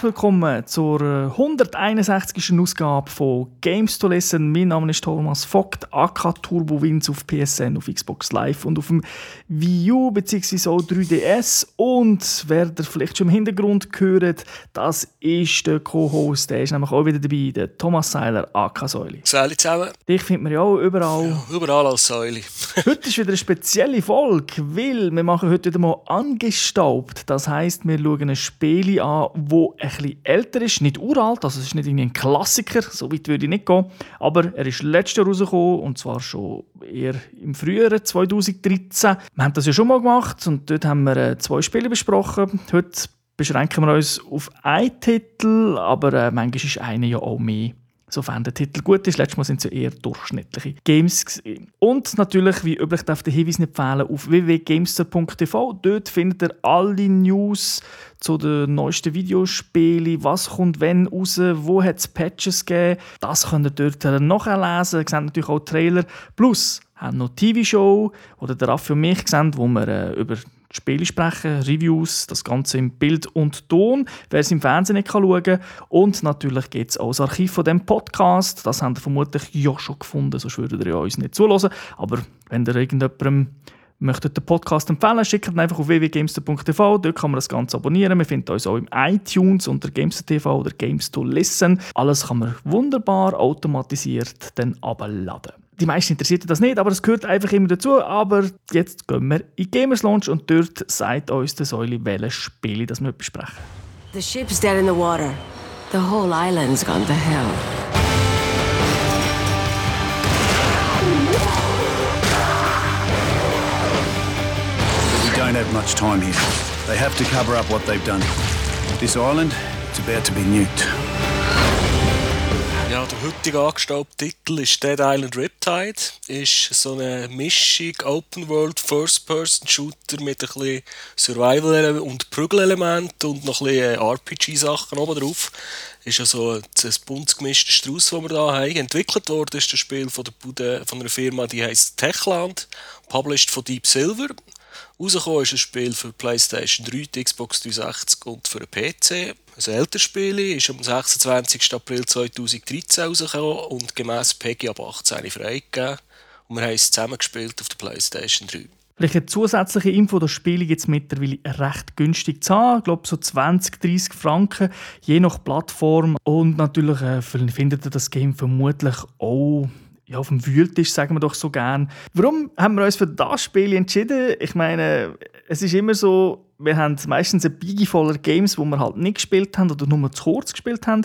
Herzlich willkommen zur 161. Ausgabe von Games to Listen. Mein Name ist Thomas Vogt, AK Turbo Wins auf PSN, auf Xbox Live und auf dem Wii U bzw. auch 3DS. Und wer ihr vielleicht schon im Hintergrund hört, das ist der Co-Host, der ist nämlich auch wieder dabei, der Thomas Seiler, AK Säuli. Säuli zusammen. Dich findet man ja auch überall. Ja, überall als Säuli. heute ist wieder eine spezielle Folge, weil wir machen heute wieder mal angestaubt. Das heisst, wir schauen ein Spiel an, wo ein bisschen älter ist, nicht uralt, also es ist nicht irgendwie ein Klassiker, so weit würde ich nicht gehen, aber er ist letztes Jahr rausgekommen und zwar schon eher im Frühjahr 2013. Wir haben das ja schon mal gemacht und dort haben wir äh, zwei Spiele besprochen. Heute beschränken wir uns auf einen Titel, aber äh, manchmal ist einer ja auch mehr sofern der Titel gut ist. Letztes Mal sind es ja eher durchschnittliche Games. Gewesen. Und natürlich, wie üblich, darf der Hinweis nicht fehlen auf www.gamester.tv. Dort findet ihr alle News zu den neuesten Videospielen, was kommt wenn raus, wo hat es Patches gegeben. Das könnt ihr dort nachlesen. Ihr seht natürlich auch Trailer. Plus haben noch TV-Show, oder der Raffi und mich gesehen, wo wir äh, über Spiele sprechen, Reviews, das Ganze im Bild und Ton, wer es im Fernsehen nicht schauen kann. Und natürlich gibt es auch das Archiv von dem Podcast. Das habt ihr vermutlich ja schon gefunden, sonst würdet ihr ja uns nicht zulassen. Aber wenn ihr irgendjemandem möchtet den Podcast empfehlen, schickt ihn einfach auf www.gamester.tv. Dort kann man das Ganze abonnieren. Wir finden uns auch im iTunes unter Gamester.tv oder Games to Listen. Alles kann man wunderbar automatisiert dann abladen. Die meisten interessiert das nicht, aber es gehört einfach immer dazu. Aber jetzt gehen wir in Gamers Launch und dort sagt uns der Säule, welche Spiele das wir besprechen. The ship's dead in the water. The whole island's gone to hell. We don't have much time here. They have to cover up what they've done. This island, it's about to be nuked. Ja, der heutige angestaubte Titel ist Dead Island Riptide. Ist so eine Mischung Open World First-Person-Shooter mit ein bisschen Survival- und Prügelelement und noch ein bisschen RPG-Sachen oben drauf. Ist also ein bunt gemischter Strauß, den wir hier haben. Entwickelt worden ist das Spiel von, der Bude, von einer Firma, die heißt Techland, published von Deep Silver. Rausgekommen ist ein Spiel für PlayStation 3, die Xbox 360 und für einen PC. Ein älteres Spiel ist am 26. April 2013 rausgekommen und gemäss PEGI ab 18 freigegeben. Und wir haben es zusammengespielt auf der PlayStation 3. Vielleicht eine zusätzliche Info, das Spiel gibt es mittlerweile recht günstig zu haben. Ich glaube so 20, 30 Franken, je nach Plattform. Und natürlich äh, findet ihr das Game vermutlich auch ja, auf dem Wühltisch, sagen wir doch so gern. Warum haben wir uns für das Spiel entschieden? Ich meine, es ist immer so, wir haben meistens eine Bigi voller Games, wo wir halt nicht gespielt haben oder nur zu kurz gespielt haben.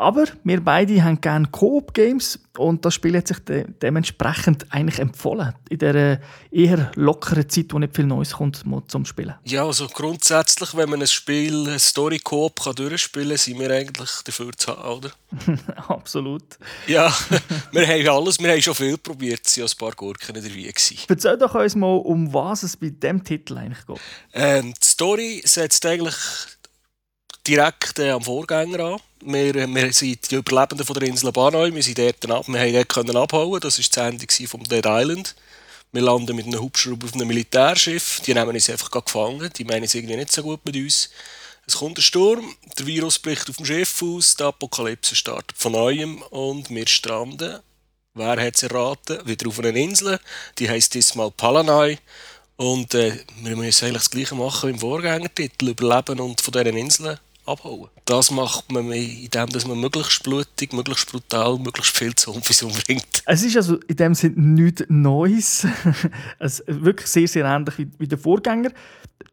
Aber wir beide haben gerne Coop-Games und das Spiel hat sich de dementsprechend eigentlich empfohlen. In dieser eher lockeren Zeit, wo nicht viel Neues kommt zum Spielen. Ja, also grundsätzlich, wenn man ein Spiel, ein Story-Coop durchspielen kann, sind wir eigentlich dafür zu haben, oder? Absolut. Ja, wir haben alles, wir haben schon viel probiert, es waren ein paar Gurken dabei. Erzähl doch uns mal, um was es bei diesem Titel eigentlich geht. Ähm, die Story setzt eigentlich direkt äh, am Vorgänger an. Wir, wir sind die Überlebenden von der Insel Banoi, wir, sind dort ab, wir dort können abhauen, das war das Ende vom Dead Island. Wir landen mit einem Hubschrauber auf einem Militärschiff, die nehmen uns einfach gefangen, die meinen es irgendwie nicht so gut mit uns. Es kommt ein Sturm, der Virus bricht auf dem Schiff aus, die Apokalypse startet von neuem und wir stranden. Wer hat es erraten? Wieder auf einer Insel, die heisst diesmal Palanai. Und äh, wir müssen eigentlich das Gleiche machen wie im Vorgängertitel, überleben und von diesen Inseln abhauen. Das macht man indem dass man möglichst blutig, möglichst brutal, möglichst viel Zombies umbringt. Es ist also in dem Sinne nichts Neues. es ist wirklich sehr, sehr ähnlich wie, wie der Vorgänger.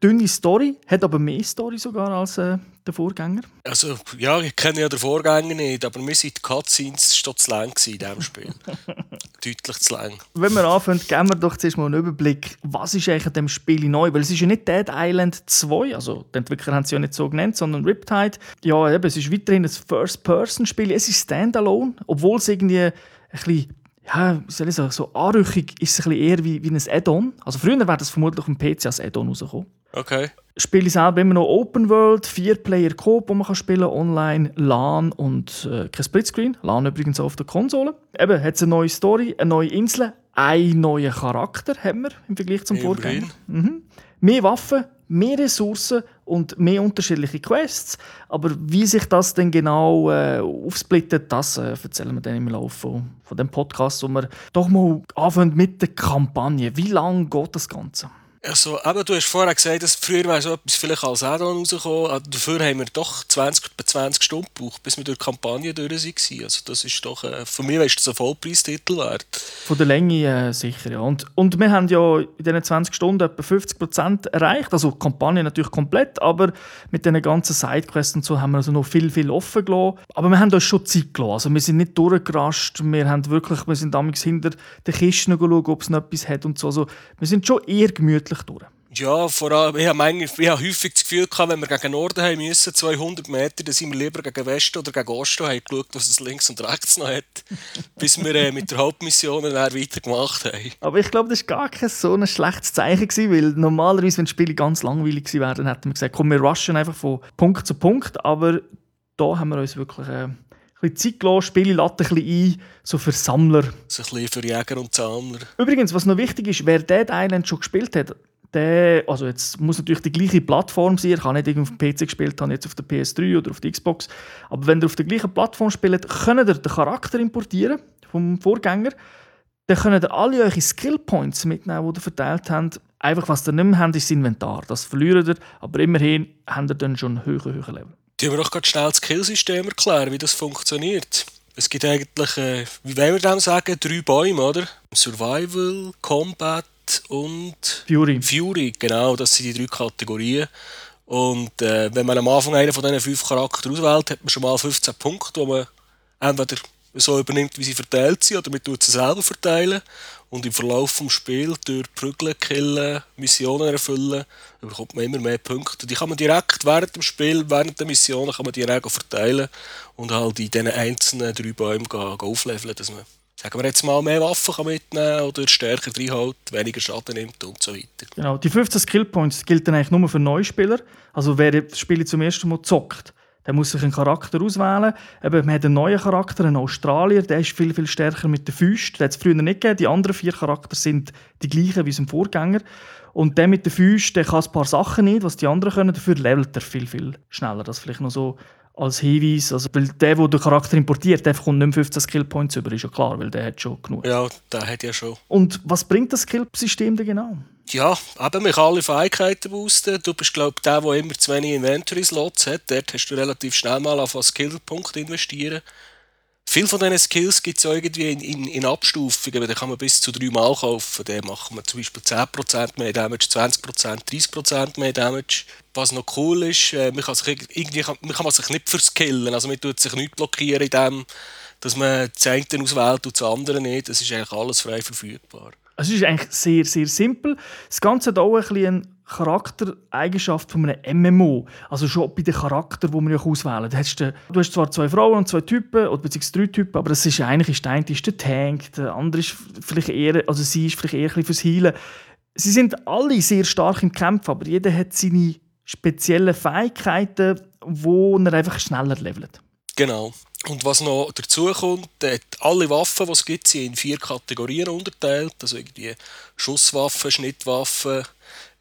Dünne Story, hat aber mehr Story sogar als äh, der Vorgänger. Also, ja, ich kenne ja den Vorgänger nicht, aber wir sind die Cutscenes schon zu lang in diesem Spiel. Deutlich zu lang. Wenn wir anfangen, geben wir doch zuerst mal einen Überblick, was ist eigentlich an diesem Spiel neu? Weil es ist ja nicht Dead Island 2, also die Entwickler haben es ja nicht so genannt, sondern Riptide. Ja, eben, es ist weiterhin ein First-Person-Spiel, es ist Standalone, obwohl es irgendwie ein bisschen ja, wie soll ich sagen, so anrüchig ist es ein bisschen eher wie, wie ein Add-on. Also früher wäre das vermutlich auf dem PC als Add-on rausgekommen. Okay. Spiele selber immer noch Open World, vier Player Coop, wo man kann spielen online, LAN und äh, kein Splitscreen. LAN übrigens auf der Konsole. Eben, hat es eine neue Story, eine neue Insel, einen neuen Charakter haben wir im Vergleich zum Vorgänger. Mhm. Mehr Waffen, mehr Ressourcen und mehr unterschiedliche Quests. Aber wie sich das denn genau äh, aufsplittet, das äh, erzählen wir dann im Laufe von, von dem Podcast, wo wir doch mal anfangen mit der Kampagne. Wie lange geht das Ganze? Also, eben, du hast vorher gesagt, dass früher wäre so etwas vielleicht als Add-on rausgekommen. Also, dafür haben wir doch 20, 20 Stunden gebraucht, bis wir durch die Kampagne durch waren. Also das ist doch, äh, für mich ist das ein Vollpreistitel wert. Von der Länge äh, sicher, ja. Und, und wir haben ja in diesen 20 Stunden etwa 50% erreicht. Also die Kampagne natürlich komplett, aber mit den ganzen Sidequests und so haben wir also noch viel, viel offen gelassen. Aber wir haben uns schon Zeit gelassen. Also wir sind nicht durchgerascht. Wir haben wirklich, wir sind damals hinter den Kisten geschaut, ob es noch etwas hat und so. Also wir sind schon eher gemütlich durch. Ja, vor allem, ich habe, manchmal, ich habe häufig das Gefühl gehabt, wenn wir gegen Norden haben müssen, 200 Meter, dann sind wir lieber gegen Westen oder gegen Osten haben geschaut, was es links und rechts noch hat, bis wir äh, mit der Hauptmission dann weitergemacht haben. Aber ich glaube, das war gar kein so ein schlechtes Zeichen, gewesen, weil normalerweise, wenn die Spiele ganz langweilig gewesen wären, dann hätten wir gesagt, komm, wir rushen einfach von Punkt zu Punkt, aber da haben wir uns wirklich... Äh, ein bisschen Zeit gelassen, Spiele laden ein bisschen ein, so für Sammler. So ein bisschen für Jäger und Sammler. Übrigens, was noch wichtig ist, wer Dead Island schon gespielt hat, der, also jetzt muss natürlich die gleiche Plattform sein. Ich habe nicht auf dem PC gespielt, habe jetzt auf der PS3 oder auf der Xbox. Aber wenn ihr auf der gleichen Plattform spielt, könnt ihr den Charakter importieren vom Vorgänger. Dann könnt ihr alle eure Skill Points mitnehmen, die ihr verteilt habt. Einfach, was ihr nicht mehr habt, ist das Inventar. Das verliert ihr, aber immerhin habt ihr dann schon höher, höher Level. Die wir doch gerade schnell das Skillsystem erklären, wie das funktioniert. Es gibt eigentlich, äh, wie wollen wir dem sagen, drei Bäume, oder? Survival, Combat und Fury. Fury, genau, das sind die drei Kategorien. Und äh, wenn man am Anfang einen von diesen fünf Charakteren auswählt, hat man schon mal 15 Punkte, die man entweder so übernimmt, wie sie verteilt sind, oder man tut sie selber verteilen. Und im Verlauf des Spiels, durch Prügeln, Killen, Missionen erfüllen, bekommt man immer mehr Punkte. Die kann man direkt während dem Spiel, während der Missionen, kann man direkt verteilen und halt in diesen einzelnen drei Bäumen aufleveln, dass man sagen wir jetzt mal, mehr Waffen kann mitnehmen oder stärker reinhält, weniger Schaden nimmt und so weiter. Genau, die 15 Skillpoints gelten eigentlich nur für Neuspieler. Also wer das Spiel zum ersten Mal zockt, der muss sich einen Charakter auswählen. Eben, man hat einen neuen Charakter, einen Australier, der ist viel, viel stärker mit den Füßen. Den hat es früher nicht gegeben. Die anderen vier Charakter sind die gleichen wie sein Vorgänger. Und der mit den Füßen, der kann ein paar Sachen nicht, was die anderen können. Dafür levelt er viel, viel schneller. Das vielleicht noch so als Hinweis. Also, weil der, der den Charakter importiert, der kommt nicht mehr 15 Skillpoints über, ist ja klar, weil der hat schon genug. Ja, der hat ja schon. Und was bringt das Skillsystem denn genau? Ja, eben, man kann alle Fähigkeiten boosten. Du bist, glaube ich, der, der immer zu wenig Inventory-Slots hat. Dort hast du relativ schnell mal auf einen Skillpunkt investieren. Viele von diesen Skills gibt es irgendwie in, in, in Abstufungen. Da kann man bis zu drei Mal kaufen. Da macht man zum Beispiel 10% mehr Damage, 20%, 30% mehr Damage. Was noch cool ist, äh, man, kann sich irgendwie, man kann sich nicht verskillen. Also man tut sich nicht blockieren in dem, dass man das eine auswählt und das andere nicht. Das ist eigentlich alles frei verfügbar. Es ist eigentlich sehr, sehr simpel. Das Ganze hat auch ein eine Charaktereigenschaft von einem MMO. Also schon bei den Charakter, die man ja auswählen kann. Du hast zwar zwei Frauen und zwei Typen, oder beziehungsweise drei Typen, aber es ist eigentlich der eine ist der Tank, der andere ist vielleicht eher, also sie ist vielleicht eher ein fürs Healen. Sie sind alle sehr stark im Kampf, aber jeder hat seine speziellen Fähigkeiten, wo er einfach schneller levelt. Genau. Und was noch dazu kommt, alle Waffen, die es gibt, sind in vier Kategorien unterteilt. Also irgendwie Schusswaffen, Schnittwaffen,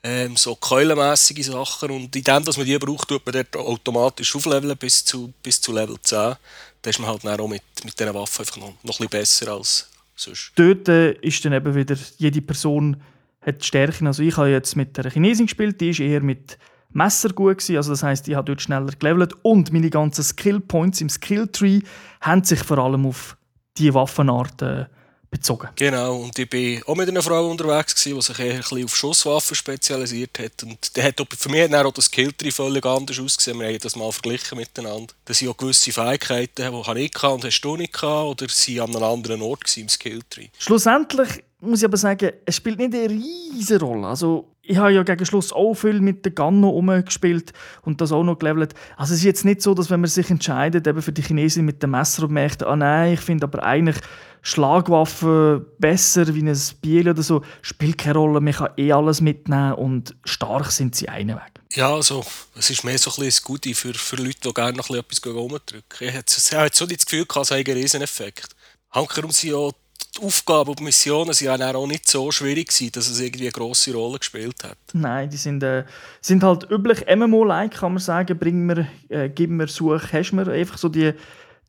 ähm, so keulenmässige Sachen. Und in dem, dass man die braucht, tut man dort automatisch aufleveln bis zu, bis zu Level 10. Da ist man halt auch mit, mit diesen Waffen einfach noch, noch ein bisschen besser als sonst. Dort äh, ist dann eben wieder, jede Person hat Stärken. Also ich habe jetzt mit der Chinesin gespielt, die ist eher mit Messer gut gewesen. Also das heißt, ich habe dort schneller gelevelt und meine ganzen Skill Points im Skill Tree haben sich vor allem auf die Waffenarten bezogen. Genau, und ich bin auch mit einer Frau unterwegs, gewesen, die sich eher ein bisschen auf Schusswaffen spezialisiert hat. Und der hat für mich hat auch das Skilltree völlig anders ausgesehen. Wir haben das mal verglichen miteinander. Da sind auch gewisse Fähigkeiten, die ich hatte und hast du nicht gehabt, oder sie an einem anderen Ort im Skilltree. Schlussendlich muss ich aber sagen, es spielt nicht eine riesige Rolle. Also ich habe ja gegen Schluss auch viel mit der Ganno umgespielt und das auch noch gelevelt. Also es ist jetzt nicht so, dass wenn man sich entscheidet, eben für die Chinesen mit dem Messer und merkt, ah nein, ich finde aber eigentlich Schlagwaffen besser wie ein Biel oder so, spielt keine Rolle, man kann eh alles mitnehmen und stark sind sie einen Weg. Ja, also es ist mehr so ein bisschen Gute für, für Leute, die gerne noch etwas rumdrücken. Ich habe so nicht das Gefühl, es hat einen Rieseneffekt. Hankerum sind ja die Aufgaben und die Missionen waren auch nicht so schwierig dass es irgendwie eine grosse Rolle gespielt hat. Nein, die sind, äh, sind halt üblich MMO-like, kann man sagen. Bring mir, äh, gib mir, such, hast mir. Einfach so die,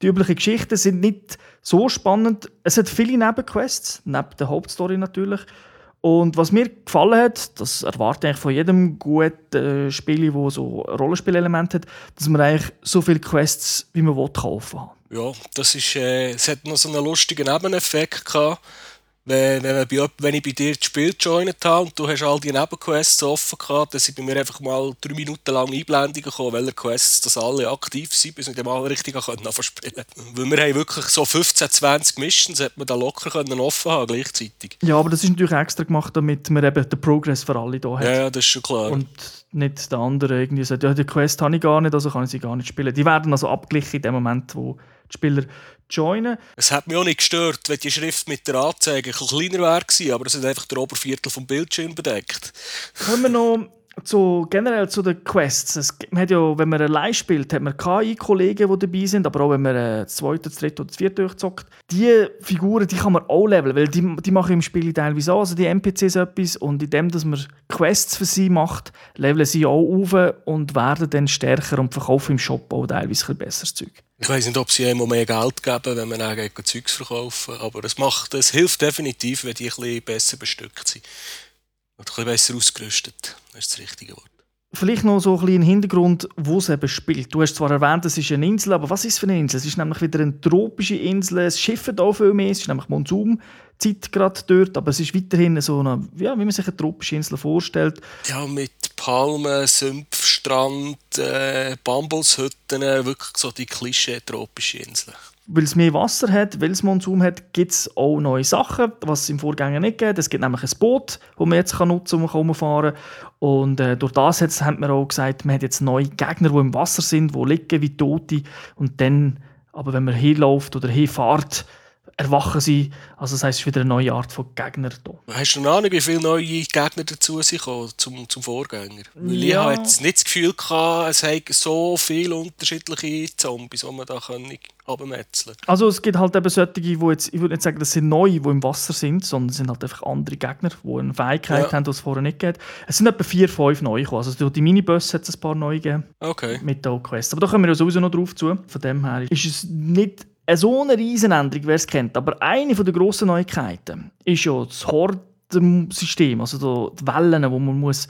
die üblichen Geschichten sind nicht so spannend. Es hat viele Nebenquests, neben der Hauptstory natürlich. Und was mir gefallen hat, das erwarte ich von jedem guten äh, Spiel, das so Rollenspielelemente hat, dass man eigentlich so viele Quests, wie man will, kaufen kann. Ja, das ist, äh, es hat noch so einen lustigen Nebeneffekt gehabt wenn, wenn, bei, wenn ich bei dir das Spiel joined habe und du hast all die Nebenquests offen gehabt, dann sind bei mir einfach mal drei Minuten lang Einblendungen gekommen, welche Quests dass alle aktiv sind, bis wir dann mal richtig anfangen spielen Weil wir haben wirklich so 15, 20 Missions, hat man da locker können offen haben gleichzeitig. Ja, aber das ist natürlich extra gemacht, damit man eben den Progress für alle da hat. Ja, ja das ist schon klar. Und nicht der andere irgendwie sagt, ja, die Quest habe ich gar nicht, also kann ich sie gar nicht spielen. Die werden also abgeglichen in dem Moment, wo die Spieler joinen. Es hat mich auch nicht gestört, wenn die Schrift mit der Anzeige ein kleiner wäre, aber es hat einfach der Oberviertel vom Bildschirm bedeckt. Können wir noch zu, generell zu den Quests. Es, man hat ja, wenn man allein spielt, hat man KI-Kollegen, die dabei sind, aber auch wenn man das zweite, das dritte oder das vierte durchzockt. Die Figuren, die kann man auch leveln, weil die, die machen im Spiel teilweise auch, also die NPCs etwas und indem dass man Quests für sie macht, leveln sie auch auf und werden dann stärker und verkaufen im Shop auch teilweise ein besseres Zeug. Ich weiß nicht, ob sie immer mehr Geld geben, wenn man dann Zeugs verkaufen, aber es macht, es hilft definitiv, wenn die ein bisschen besser bestückt sind. Und ein bisschen besser ausgerüstet. Das ist das richtige Wort. Vielleicht noch so ein bisschen Hintergrund, wo es eben spielt. Du hast zwar erwähnt, es ist eine Insel, aber was ist es für eine Insel? Es ist nämlich wieder eine tropische Insel. Es schiffen da viel mehr. Es ist nämlich Monsunzeit gerade dort, aber es ist weiterhin so eine, ja, wie man sich eine tropische Insel vorstellt. Ja, mit Palmen, Sümpf, Strand, äh, Bambushütten, wirklich so die Klischee-tropische Insel weil es mehr Wasser hat, weil es Monsun hat, gibt es auch neue Sachen, was es im Vorgänger nicht gibt. Es gibt nämlich ein Boot, das man jetzt kann nutzen kann, um herumfahren Und äh, durch das hat, haben wir auch gesagt, man hat jetzt neue Gegner, die im Wasser sind, die liegen wie Tote. Und dann, aber wenn man hinläuft oder hinfährt, erwachen sie. Also das heisst, es ist wieder eine neue Art von Gegner da. Hast du eine Ahnung, wie viele neue Gegner dazu sind zum, zum Vorgänger? Weil ja. ich habe jetzt nicht das Gefühl gehabt, es hat so viele unterschiedliche Zombies, die man da abmetzeln kann. Also es gibt halt eben solche, die jetzt, ich würde nicht sagen, das sind neue, die im Wasser sind, sondern es sind halt einfach andere Gegner, die eine Fähigkeit ja. haben, die es vorher nicht gibt. Es sind etwa vier, fünf neue gekommen. Also durch die Minibusse hat es ein paar neue gegeben. Okay. Mit der Quest. Aber da kommen wir ja sowieso noch drauf zu. Von dem her ist es nicht so eine Riesenänderung, wer es kennt. Aber eine der grossen Neuigkeiten ist ja das Hordensystem, also die Wellen, die man machen muss.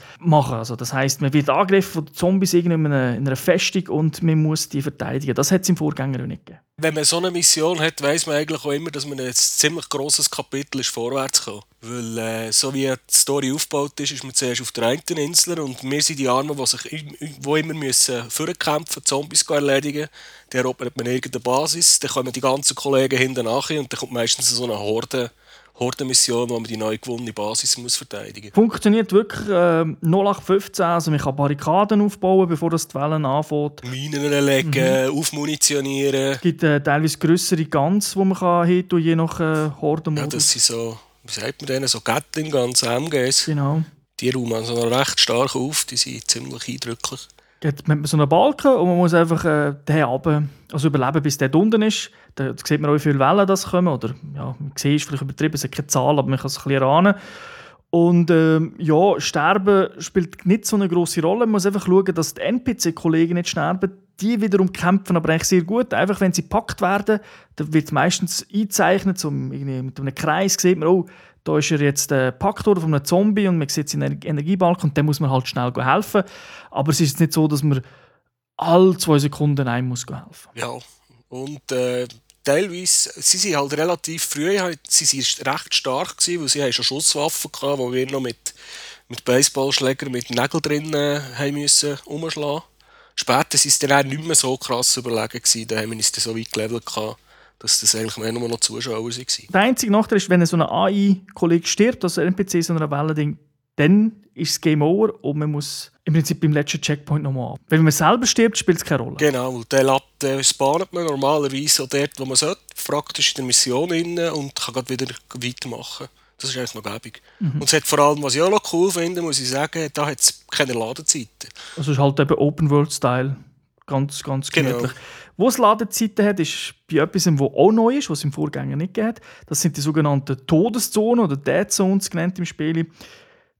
Also das heisst, man wird angegriffen von Zombies in einer, in einer Festung und man muss die verteidigen. Das hat es im Vorgänger nicht gegeben. Wenn man so eine Mission hat, weiß man eigentlich auch immer, dass man ein ziemlich grosses Kapitel ist vorwärts kommt. Weil, äh, so wie die Story aufgebaut ist, ist man zuerst auf der einen Insel und wir sind die Armen, die sich wo immer müssen vorkämpfen, Zombies erledigen. Dann erobert man irgendeine Basis, dann kommen die ganzen Kollegen hinten nach und dann kommt meistens so eine Horde. Hordenmission, wo man die neu gewonnene Basis muss verteidigen muss. Funktioniert wirklich äh, 0815, also man kann Barrikaden aufbauen, bevor das die Wellen anfängt. Minen legen, mhm. aufmunitionieren. Es gibt äh, teilweise grössere Guns, die man kann je nach äh, Hordenmodus. Ja, das sind so wie sagt man denen, so Gatling ganz MGs. Genau. Die räumen also noch recht stark auf, die sind ziemlich eindrücklich. Jetzt hat man so einen Balken und man muss einfach äh, den runter, also überleben, bis der unten ist. Da sieht man auch, wie viele Wellen das kommen. Oder, ja, man sieht, es vielleicht übertrieben, es hat keine Zahl, aber man kann es ein bisschen erahnen. Und ähm, ja, Sterben spielt nicht so eine große Rolle. Man muss einfach schauen, dass die NPC-Kollegen nicht sterben. Die wiederum kämpfen aber eigentlich sehr gut. Einfach wenn sie gepackt werden, dann wird es meistens eingezeichnet. So mit einem Kreis sieht man, oh, da ist er jetzt äh, gepackt worden von einem Zombie und man sieht seinen Energiebalken und dann muss man halt schnell helfen. Aber es ist nicht so, dass man alle zwei Sekunden einem muss helfen. Ja, und äh, teilweise, sie sind halt relativ früh, sie sind recht stark gewesen, weil sie haben schon Schusswaffen hatten, wo wir noch mit, mit Baseballschlägern mit Nägeln drin äh, haben müssen umschlagen. Später waren sie dann nicht mehr so krass überlegen gewesen, da haben wir uns dann so weit gelevelt gehabt, dass das eigentlich mehr nur noch Zuschauer waren. Der einzige Nachteil ist, wenn so ein AI-Kollege stirbt, also ein NPC so einer Welle, dann ist das Game over und man muss im Prinzip beim letzten Checkpoint nochmal ab. Wenn man selber stirbt, spielt es keine Rolle. Genau, den lädt, äh, spawnt man normalerweise auch dort, wo man sollte, praktisch in der Mission inne und kann gerade wieder weitermachen. Das ist eigentlich noch gäbig. Mhm. Und es hat vor allem, was ich auch noch cool finde, muss ich sagen, da hat es keine Ladezeiten. Also es ist halt eben Open-World-Style Ganz, ganz Genau. gemütlich. Wo es Ladezeiten hat, ist bei etwas, was auch neu ist, was es im Vorgänger nicht gegeben hat. Das sind die sogenannten Todeszonen oder Dead Zones genannt im Spiel.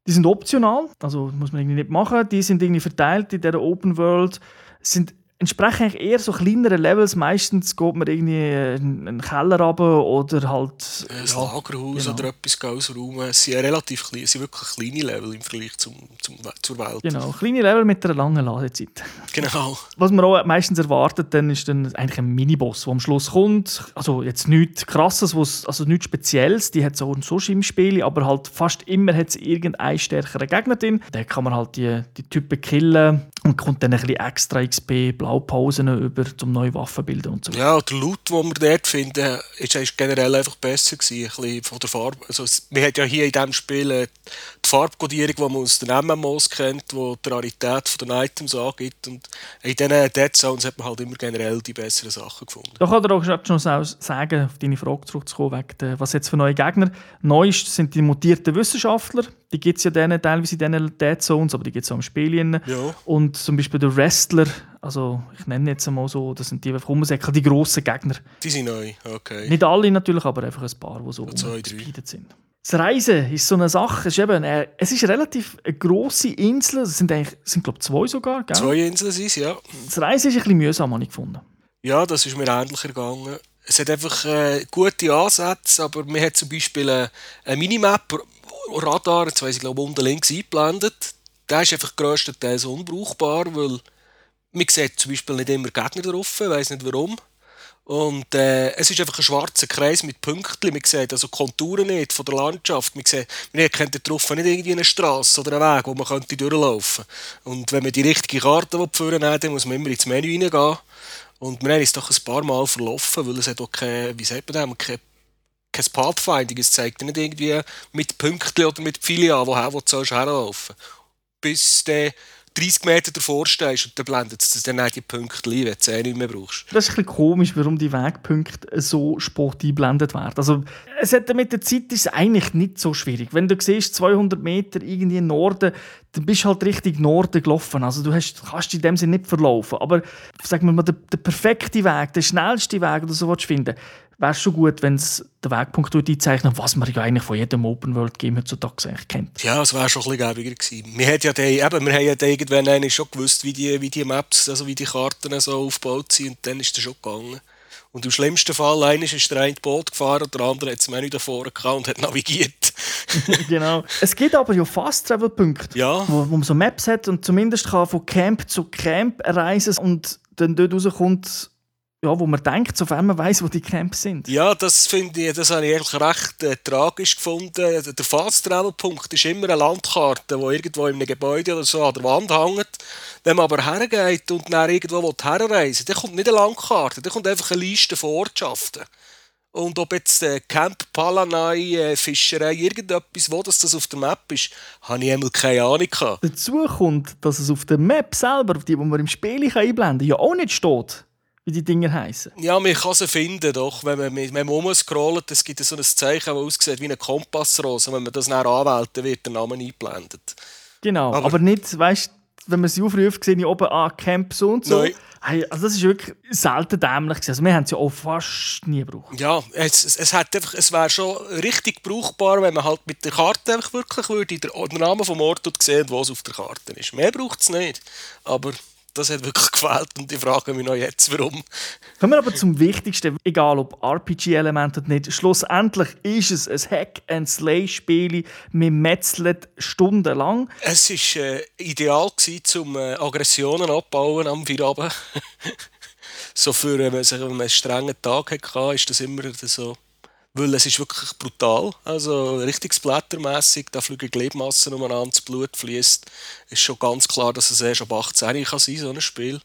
Die sind optional, also muss man irgendwie nicht machen. Die sind irgendwie verteilt in dieser Open World. Es sind entsprechen eigentlich eher so kleinere Levels. Meistens geht man irgendwie in einen Keller runter oder halt... ein ja, Lagerhaus genau. oder etwas ausräumen. Es sind relativ klein, es sind wirklich kleine Level im Vergleich zum, zum, zur Welt. Genau, kleine Level mit einer langen Ladezeit. Genau. Was man auch meistens erwartet, dann ist dann eigentlich ein Miniboss, der am Schluss kommt. Also jetzt nichts Krasses, also nichts Spezielles, die hat auch und so im Spiel, aber halt fast immer hat es irgendeinen stärkeren Gegner drin. Dann kann man halt die, die Typen killen und kommt dann ein bisschen extra XP, Blaupausen über, um neue Waffen zu bilden und so. Ja, der Loot, den wir dort finden, ist, generell einfach besser gewesen, ein bisschen von der Farbe. Also, es- man hat ja hier in diesem Spiel äh, Farbkodierung, die man aus den MMOs kennt, die die Rarität von den Items angibt. Und in diesen Dead Zones hat man halt immer generell die besseren Sachen gefunden. Da kann er auch schon sagen, auf deine Frage zurückzukommen, wegen der, was jetzt für neue Gegner. Neu sind die mutierten Wissenschaftler. Die gibt es ja denen, teilweise in diesen Dead Zones, aber die gibt es auch im Spiel. Ja. Und zum Beispiel der Wrestler, also ich nenne jetzt einmal so, das sind die einfach rumsäckeln, die grossen Gegner. Die sind neu, okay. Nicht alle natürlich, aber einfach ein paar, die so Zwei, rumgespeedet sind. Das Reisen ist so eine Sache. Es ist, eben, äh, es ist relativ eine grosse Insel. Es sind, eigentlich, sind glaube ich, zwei sogar. Gell? Zwei Inseln sind es, ja. Das Reisen ist ein bisschen mühsam, habe ich gefunden. Ja, das ist mir ähnlich ergangen. Es hat einfach äh, gute Ansätze, aber man hat zum Beispiel äh, eine Minimap, Radar, jetzt weiss ich glaube unten links eingeblendet. Der ist einfach grösstenteils unbrauchbar, weil man sieht zum Beispiel nicht immer Gegner drauf, ich weiss nicht warum. Und äh, es ist einfach ein schwarzer Kreis mit Pünktchen. Man sieht also Konturen nicht von der Landschaft. Man, sieht, man erkennt drauf nicht irgendwie eine Straße oder einen Weg, wo man könnte durchlaufen Und wenn man die richtige Karte führen will, dann muss man immer ins Menü reingehen. Und wir haben uns doch ein paar Mal verlaufen, weil es hat auch kein, wie sagt man das, kein, kein Pathfinding. Es zeigt nicht irgendwie mit Pünktchen oder mit Pfeilchen an, woher wo du sollst herlaufen Bis du 30 Meter davor stehst und dann blendet es dann auch die Pünktchen ein, wenn du sie eh nicht mehr brauchst. Das ist ein bisschen komisch, warum die Wegpunkte so spät eingeblendet werden. Also, es hat, mit der Zeit ist es eigentlich nicht so schwierig. Wenn du siehst, 200 Meter irgendwie Norden, dann bist du halt Richtung Norden gelaufen. Also du hast, kannst in dem Sinne nicht verlaufen. Aber sagen wir mal, der, der perfekte Weg, der schnellste Weg oder so willst wäre schon gut, wenn es den Wegpunkt einzeichnet, was man ja eigentlich von jedem Open-World-Game heutzutage eigentlich kennt. Ja, es wäre schon ein bisschen gäbiger gewesen. Wir, hat ja die, eben, wir haben ja die irgendwann eigentlich schon gewusst, wie die, wie die Maps, also wie die Karten so aufgebaut sind und dann ist das schon gegangen. Und im schlimmsten Fall, einer ist der eine Boot gefahren und der andere hat das Menü davor gehabt und hat navigiert. genau. Es gibt aber ja Fast-Travel-Punkte, Ja. wo, wo man so Maps hat und zumindest kann von Camp zu Camp reisen und dann dort rauskommt, ja, wo man denkt, sofern man weiß, wo die Camps sind. Ja, das finde ich, das habe ich eigentlich recht äh, tragisch gefunden. Der Fast-Travel-Punkt ist immer eine Landkarte, die irgendwo in einem Gebäude oder so an der Wand hängt. Wenn man aber hergeht und dann irgendwo will herreisen will, dann kommt nicht eine Landkarte, dann kommt einfach eine Liste von Ortschaften. Und ob jetzt äh, Camp Palanai, äh, Fischerei, irgendetwas, wo das, das auf der Map ist, habe ich einmal keine Ahnung gehabt. Dazu kommt, dass es auf der Map selber, auf die, die man im Spiel einblenden kann, ja auch nicht steht, wie die Dinger heißen. Ja, man kann sie finden, doch. Wenn man, wenn man rumscrollt, es gibt so ein Zeichen, das aussieht wie eine Kompassrose. Wenn man das dann anwählt, dann wird der Name eingeblendet. Genau, aber, Aber- nicht, weißt wenn man sie aufruft, sehe ich oben an Camp so und so. Nein. Also das ist wirklich selten dämlich. Also wir haben es ja auch fast nie gebraucht. Ja, es, es, es, hat einfach, es wäre schon richtig brauchbar, wenn man halt mit der Karte einfach wirklich würde, den, Namen vom Ort sehen, wo es auf der Karte ist. Mehr braucht es nicht. Aber das hat wirklich gefehlt und ich frage mich noch jetzt, warum. Kommen wir aber zum Wichtigsten, egal ob RPG-Element oder nicht. Schlussendlich ist es ein Hack-and-Slay-Spiel. Wir metzeln stundenlang. Es war äh, ideal, gewesen, um äh, Aggressionen abbauen am Feierabend. so für, wenn man, sich- wenn man einen strengen Tag hatte, ist das immer so. Weil es ist wirklich brutal. Also richtig splattermässig, da fliegen Gliedmassen umeinander, das Blut fließt. Ist schon ganz klar, dass es erst ab 18 kann sein, so ein Spiel.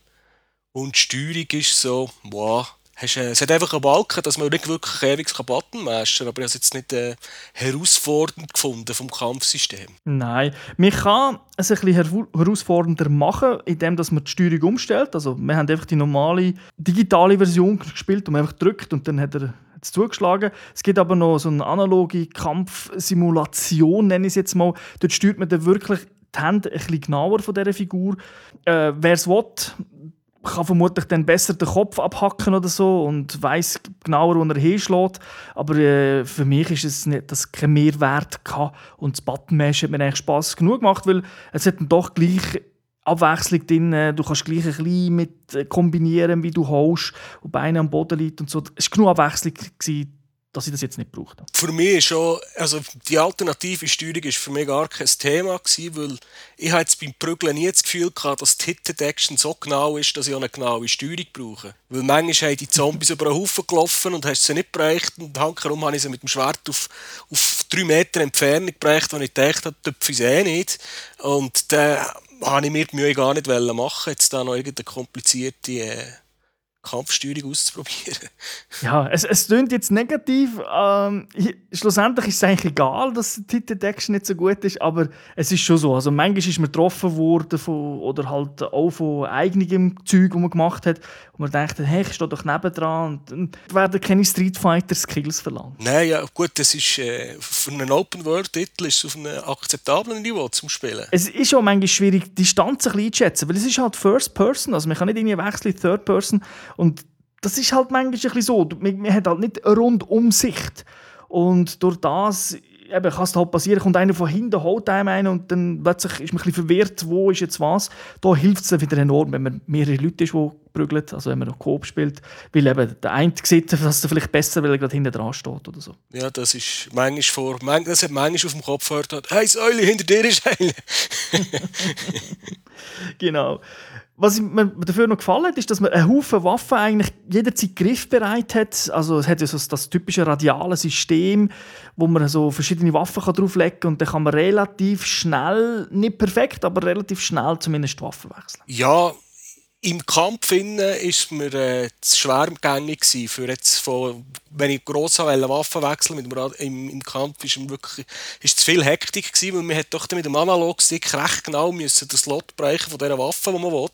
Und die Steuerung ist so, wow. Äh, es hat einfach einen Balken, dass man nicht wirklich ewig Button mastern kann, aber ich habe es jetzt nicht äh, herausfordernd gefunden vom Kampfsystem. Nein, man kann es ein bisschen her herausfordernder machen, indem dass man die Steuerung umstellt. Also wir haben einfach die normale digitale Version gespielt, wo man einfach drückt und dann hat er zugeschlagen. Es gibt aber noch so eine analoge Kampfsimulation, nenne ich es jetzt mal. Dort steuert man dann wirklich die Hände ein bisschen genauer von dieser Figur. Äh, Wer es will, kann vermutlich dann besser den Kopf abhacken oder so und weiß genauer, wo er hinschlägt. Aber äh, für mich ist es nicht, dass kein Mehrwert gehabt. und das Buttonmash hat mir eigentlich Spaß genug gemacht, weil es hat dann doch gleich Abwechslung drin. Du kannst gleich ein bisschen mit äh, kombinieren, wie du holst und Beine am Boden liegt und so. Es war genug Abwechslung, gewesen, dass ich das jetzt nicht braucht habe. Für mich ist schon, also die alternative Steuerung ist für mich gar kein Thema gewesen, weil ich habe jetzt beim Prügeln nie das Gefühl gehabt, dass die Hit Detection so genau ist, dass ich eine genaue Steuerung brauche. Weil manchmal haben die Zombies über einen Haufen gelaufen und hast sie nicht bereicht und hankerum habe ich sie mit dem Schwert auf, auf drei Meter Entfernung bereicht, wo ich habe, töpfe ich eh nicht. Und dann habe ich mir die Mühe gar nicht machen, jetzt da noch irgendeine komplizierte... Äh, Kampfsteuerung auszuprobieren. ja, es, es klingt jetzt negativ. Ähm, schlussendlich ist es eigentlich egal, dass die Detection nicht so gut ist, aber es ist schon so. Also manchmal ist man getroffen worden von, oder halt auch von eigenem Zeug, das man gemacht hat. Und man denkt, hey, ich stehe doch nebendran und dann werden keine Street Fighter Skills verlangt. Nein, ja gut, das ist äh, für einen Open-World-Titel ist es auf einem akzeptablen Niveau zum Spielen. Es ist auch manchmal schwierig, die Distanz ein bisschen einzuschätzen, weil es ist halt First Person, also man kann nicht irgendwie wechseln in Third Person und das ist halt manchmal ein bisschen so. Man, man hat halt nicht eine Rundumsicht. Und durch das eben, kann es halt passieren, kommt einer von hinten, holt einem einen und dann plötzlich ist man ein bisschen verwirrt, wo ist jetzt was. Da hilft es dann wieder enorm, wenn man mehrere Leute ist, die prügeln, also wenn man noch Coop spielt, weil eben der eine sieht dass er vielleicht besser, weil er gerade hinten dran steht oder so. Ja, das ist manchmal vor, das hat manchmal auf dem Kopf gehört, hey Säule, hinter dir ist einer. genau. Was mir dafür noch gefallen hat, ist, dass man einen Haufen Waffen eigentlich jederzeit griffbereit hat. Also es hat ja so das typische radiale System, wo man so verschiedene Waffen drauflegen kann und dann kann man relativ schnell, nicht perfekt, aber relativ schnell zumindest die Waffen wechseln. Ja, im Kampf innen ist mir äh, zu schwergängig für jetzt von, wenn ich gross Waffen wechseln mit dem, im, im Kampf ist wirklich ist zu viel Hektik gewesen, weil man hat doch mit dem Analogstick recht genau müssen den Slot bereichen von dieser Waffe, die man will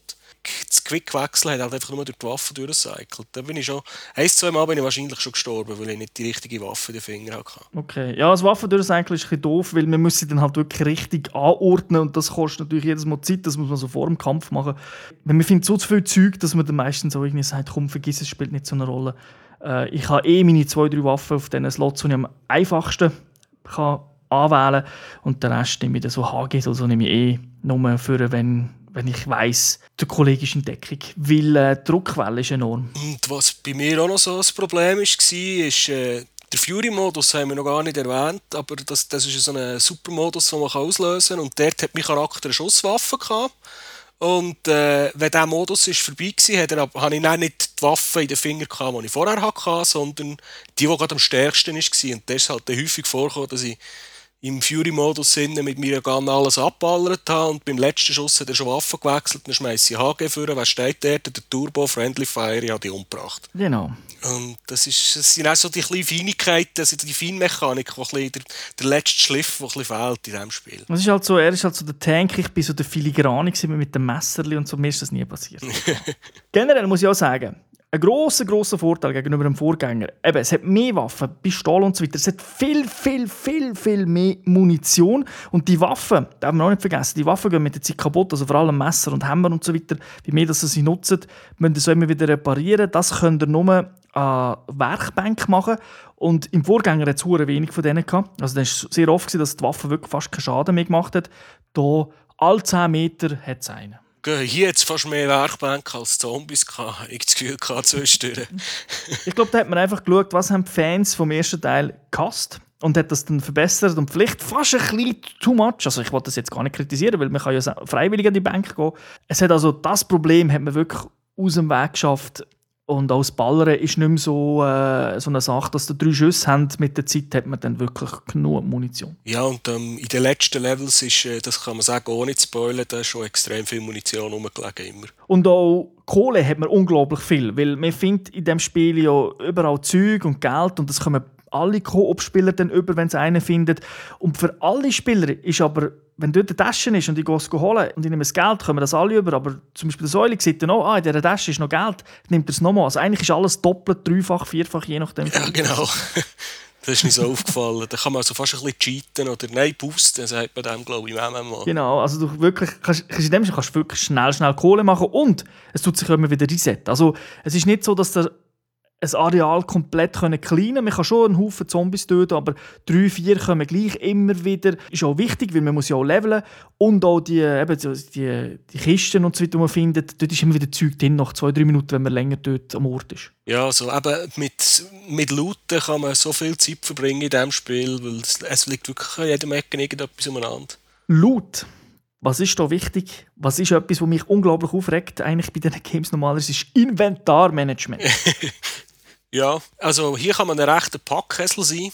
das Quick-Wechsel hat halt einfach nur durch die Waffe durchgecycelt. Da bin ich schon, ein, zwei Mal bin ich wahrscheinlich schon gestorben, weil ich nicht die richtige Waffe in den Finger hatte. Okay, ja, das Waffen durchcyclen ist ein doof, weil man muss sie dann halt wirklich richtig anordnen und das kostet natürlich jedes Mal Zeit, das muss man so vor dem Kampf machen. Wenn man findet so zu viel Zeug, dass man dann meistens auch irgendwie sagt, komm, vergiss es, spielt nicht so eine Rolle. Äh, ich habe eh meine zwei, drei Waffen auf diesen Slots, die ich am einfachsten kann anwählen kann und den Rest nehme ich dann so HGs, also nehme ich eh nur für, wenn wenn ich weiss, der Kollege ist in Deckung. Weil äh, die Druckquelle ist enorm. Und was bei mir auch noch so ein Problem war, ist, äh, der Fury-Modus haben wir noch gar nicht erwähnt, aber das, das ist so ein Super-Modus, den man auslösen kann. Und dort hat mein Charakter eine Schusswaffe gehabt. Und äh, wenn dieser Modus ist vorbei war, hat habe ich dann nicht die Waffe in den Fingern, die ich vorher hatte, sondern die, die gerade am stärksten war. Und das ist halt häufig vorgekommen, dass ich im Fury-Modus mit mir Gun alles abballert habe und beim letzten Schuss hat er schon Waffen gewechselt, dann schmeiße ich HG vor, was steht dort? Der Turbo Friendly Fire, ich habe die umgebracht. Genau. Und das, ist, das sind auch so die kleinen Feinigkeiten, also die Feinmechanik, wo der, der letzte Schliff, der fehlt in diesem Spiel. Es ist halt so, er ist halt so der Tank, ich bin so der Filigrane mit dem Messerli und so, mir ist das nie passiert. Generell muss ich auch sagen, ein grosser, grosser Vorteil gegenüber dem Vorgänger. Eben, es hat mehr Waffen, Pistolen und so weiter. Es hat viel, viel, viel, viel mehr Munition. Und die Waffen, darf man auch nicht vergessen, die Waffen gehen mit der Zeit kaputt. Also vor allem Messer und Hämmer und so weiter. Wie mehr dass sie sie nutzen, müssen sie immer wieder reparieren. Das könnt ihr nur an Werkbank machen. Und im Vorgänger hat es wenig von denen gehabt. Also das war sehr oft, dass die Waffe wirklich fast keinen Schaden mehr gemacht hat. Hier, alle 10 Meter hat es einen hier jetzt fast mehr Werkbänke als Zombies gehabt. Ich das Gefühl gehabt zwischendurch. ich glaube, da hat man einfach geschaut, was haben die Fans vom ersten Teil gehasst und hat das dann verbessert und vielleicht fast ein bisschen too much. Also ich wollte das jetzt gar nicht kritisieren, weil man kann ja freiwillig an die Bank gehen. Es hat also das Problem hat man wirklich aus dem Weg geschafft, und auch das Ballern ist nicht mehr so, äh, so eine Sache, dass du drei Schüsse haben. Mit der Zeit hat man dann wirklich genug Munition. Ja, und ähm, in den letzten Levels ist, äh, das kann man sagen, ohne zu spoilern, da ist schon extrem viel Munition rumgelegen immer. Und auch Kohle hat man unglaublich viel, weil man findet in diesem Spiel ja überall Zeug und Geld und das kommen alle Koop-Spieler dann über, wenn sie einen findet. Und für alle Spieler ist aber, wenn dort eine Tasche ist und ich gehe es holen und ich nehme das Geld, kommen das alle über. Aber zum Beispiel der Säule sieht dann auch, ah, in dieser Tasche ist noch Geld, nimmt er es nochmal. Also eigentlich ist alles doppelt, dreifach, vierfach, je nachdem. Ja, genau. Das ist mir so aufgefallen. Da kann man also fast ein bisschen cheaten oder nein, boosten, sagt man dem, glaube ich, im MMO. Genau, also du wirklich, kannst, in dem Sinne kannst du wirklich schnell, schnell Kohle machen und es tut sich immer wieder reset. Also es ist nicht so, dass der ein Areal komplett können cleanen Man kann schon einen Haufen Zombies töten, aber drei, vier kommen gleich immer wieder. Ist auch wichtig, weil man muss ja auch leveln. Und auch die, eben, die, die Kisten und so weiter, die man findet, dort ist immer wieder Zeug drin, nach zwei, drei Minuten, wenn man länger dort am Ort ist. Ja, also eben mit, mit Looten kann man so viel Zeit verbringen in diesem Spiel, weil es, es liegt wirklich an jedem Ecken irgendetwas umeinander. Loot. Was ist da wichtig? Was ist etwas, was mich unglaublich aufregt, eigentlich bei diesen Games normalerweise, ist Inventarmanagement. Ja, also hier kann man ein rechter Packkessel sein.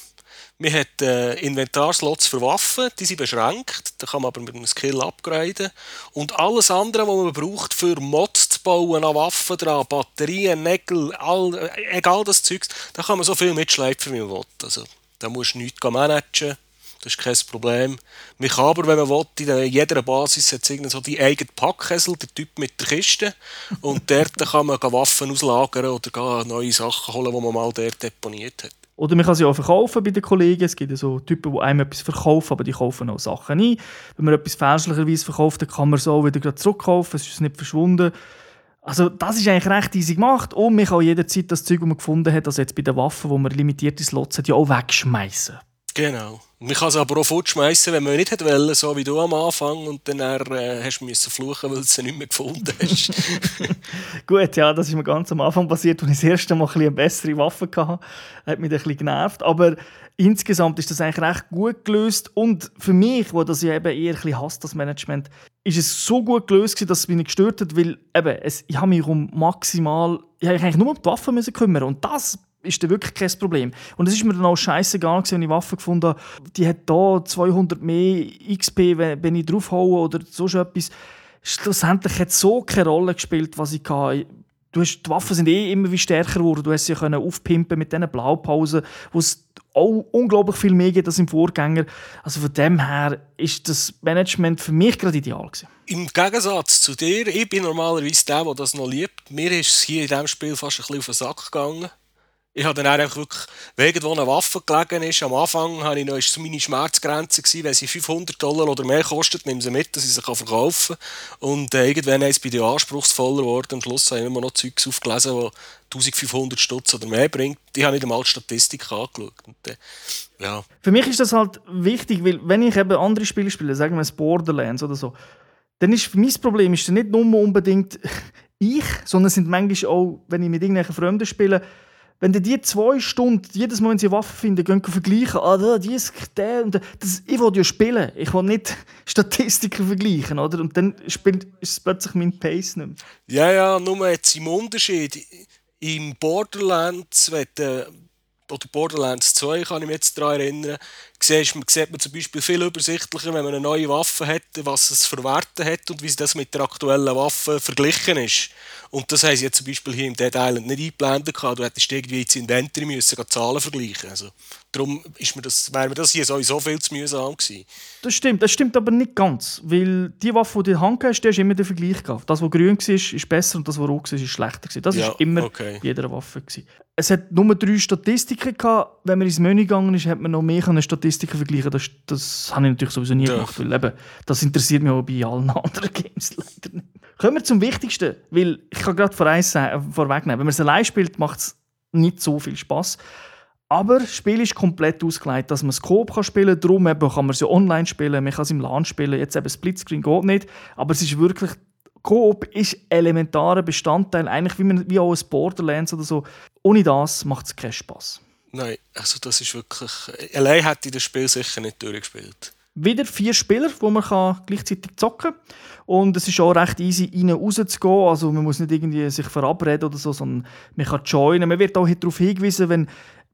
Man hat äh, Inventarslots für Waffen, die sind beschränkt. Da kann man aber mit einem Skill upgraden. Und alles andere, was man braucht für Mods zu bauen, an Waffen dran, Batterien, Nägel, all, äh, egal das Zeugs, da kann man so viel mitschleifen, wie man will. Also, da musst du nichts managen. Das ist kein Problem. Man kann aber, wenn man will, in jeder Basis hat es so die eigene Packkessel, der Typ mit der Kiste. Und dort kann man Waffen auslagern oder neue Sachen holen, die man mal dort deponiert hat. Oder man kann sie auch verkaufen bei den Kollegen. Es gibt so Typen, die einem etwas verkaufen, aber die kaufen auch Sachen ein. Wenn man etwas fälschlicherweise verkauft, dann kann man es auch wieder zurückkaufen. Es ist nicht verschwunden. Also das ist eigentlich recht easy gemacht und man kann jederzeit das Zeug, das man gefunden hat, also jetzt bei den Waffen, wo man limitierte Slots hat, ja auch wegschmeißen. Genau. Man kann es aber auch fortschmeißen, wenn man nicht wollen, so wie du am Anfang, und dann äh, hast du müssen fluchen, weil du sie nicht mehr gefunden hast. Gut, ja, das ist mir ganz am Anfang passiert, als ich das erste Mal ein eine bessere Waffe hatte. Hat mich ein bisschen genervt. Aber insgesamt ist das eigentlich recht gut gelöst. Und für mich, wo das ja eben eher ein bisschen hasst, das Management, ist es so gut gelöst, dass es mich nicht gestört hat, weil eben, es, ich habe mich um maximal, ich habe eigentlich nur um die Waffen müssen kümmern und das ist dann wirklich kein Problem. Und es ist mir dann auch scheißegal, wenn ich Waffen gefunden habe, die hat da 200 mehr XP, wenn ich draufhaue oder so etwas. Schlussendlich hat es so keine Rolle gespielt, was ich hatte. Du hast, die Waffen sind eh immer wie stärker geworden. Du hast sie können aufpimpen mit diesen Blaupausen, wo es auch unglaublich viel mehr geht als im Vorgänger. Also von dem her ist das Management für mich gerade ideal gewesen. Im Gegensatz zu dir, ich bin normalerweise der, der das noch liebt. Mir ist es hier in diesem Spiel fast ein bisschen auf den Sack gegangen. Ich habe dann einfach wirklich, wenn irgendwo eine Waffe gelegen ist, am Anfang habe ich noch, meine Schmerzgrenze gewesen, wenn sie 500 Dollar oder mehr kostet, nehme sie mit, dass ich sie verkaufen kann. Und äh, irgendwann ist es bei dir anspruchsvoller geworden. Am Schluss habe ich immer noch Zeugs aufgelesen, die 1500 Stutz oder mehr bringt. Die habe ich dann mal die Statistik angeschaut. Und, äh, ja. Für mich ist das halt wichtig, weil wenn ich eben andere Spiele spiele, sagen wir es Borderlands oder so, dann ist mein Problem ist nicht nur unbedingt ich, sondern es sind manchmal auch, wenn ich mit irgendwelchen Freunden spiele, wenn du die zwei Stunden, jedes Mal, wenn sie Waffen finden, gehen vergleichen, ah, da, die ist der und das, ich will ja spielen, ich will nicht Statistiken vergleichen, oder? Und dann spielt, ist es plötzlich mein Pace nicht mehr. Ja, ja, nur jetzt im Unterschied, im Borderlands, wenn du, oder Borderlands 2 kann ich mich jetzt daran erinnern, sieht man, sieht man zum Beispiel viel übersichtlicher, wenn man eine neue Waffe hat, was es für Werte hat und wie das mit der aktuellen Waffe verglichen ist. Und das haben sie jetzt zum Beispiel hier im Dead Island nicht eingeblendet. Du hättest irgendwie ins Inventory müssen Zahlen vergleichen also Darum ist mir das, wäre mir das hier sowieso viel zu mühsam gewesen. Das stimmt, das stimmt aber nicht ganz. Weil die Waffe, die du in der Hand hast, die hast immer den Vergleich gehabt. Das, was grün war, ist besser und das, was rot war, ist schlechter. Gewesen. Das war ja, immer okay. bei jeder Waffe. Gewesen. Es hat nur drei Statistiken gehabt. Wenn man ins Menü gegangen ist, hat man noch mehr Statistiken vergleichen Das, das habe ich natürlich sowieso nie ja. gemacht. Weil eben, das interessiert mich auch bei allen anderen Games leider nicht. Kommen wir zum Wichtigsten, weil ich kann gerade vorwegnehmen, wenn man es allein spielt, macht es nicht so viel Spaß. Aber das Spiel ist komplett ausgelegt, dass man es Coop kann spielen kann. Darum eben kann man es ja online spielen, man kann es im LAN spielen. Jetzt eben Splitscreen geht nicht. Aber es ist wirklich, Coop ist elementarer Bestandteil, eigentlich wie, man, wie auch ein Borderlands oder so. Ohne das macht es keinen Spaß. Nein, also das ist wirklich... Allein hätte ich das Spiel sicher nicht durchgespielt. Wieder vier Spieler, wo man kann gleichzeitig zocken kann. Und es ist auch recht easy, rein raus zu gehen. Also man muss nicht irgendwie sich verabreden oder so, sondern man kann joinen. Man wird auch darauf hingewiesen, wenn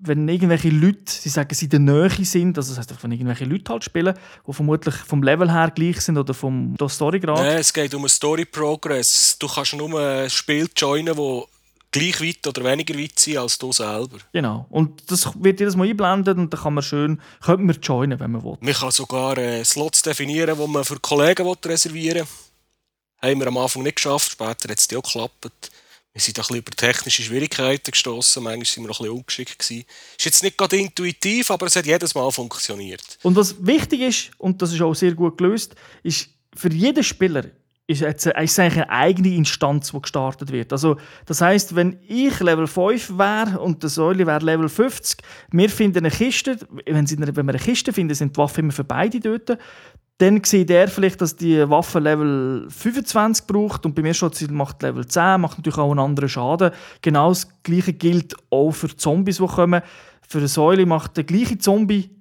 wenn irgendwelche Leute, sie sagen, sie in der Nähe sind, also das heißt, wenn irgendwelche Leute halt spielen, die vermutlich vom Level her gleich sind oder vom Storygrad. Nein, es geht um Story Progress. Du kannst nur ein Spiel joinen, das gleich weit oder weniger weit sind als du selber. Genau. Und das wird jedes Mal eingeblendet und dann kann man schön, könnte man joinen, wenn man will. Man kann sogar äh, Slots definieren, die man für Kollegen reservieren will. Haben wir am Anfang nicht geschafft, später hat es auch geklappt. Wir sind ein bisschen über technische Schwierigkeiten gestoßen. Manchmal sind wir noch ein bisschen ungeschickt gewesen. Ist jetzt nicht gerade intuitiv, aber es hat jedes Mal funktioniert. Und was wichtig ist, und das ist auch sehr gut gelöst, ist für jeden Spieler ist ist eigentlich eine eigene Instanz, die gestartet wird. Also, das heißt, wenn ich Level 5 wäre und der Säule wäre Level 50, wir finden eine Kiste, wenn, sie, wenn wir eine Kiste finden, sind die Waffen immer für beide dort, dann sieht er vielleicht, dass die Waffe Level 25 braucht und bei mir schon macht Level 10, macht natürlich auch einen anderen Schaden. Genau das Gleiche gilt auch für Zombies, die kommen. Für eine Säule macht der gleiche Zombie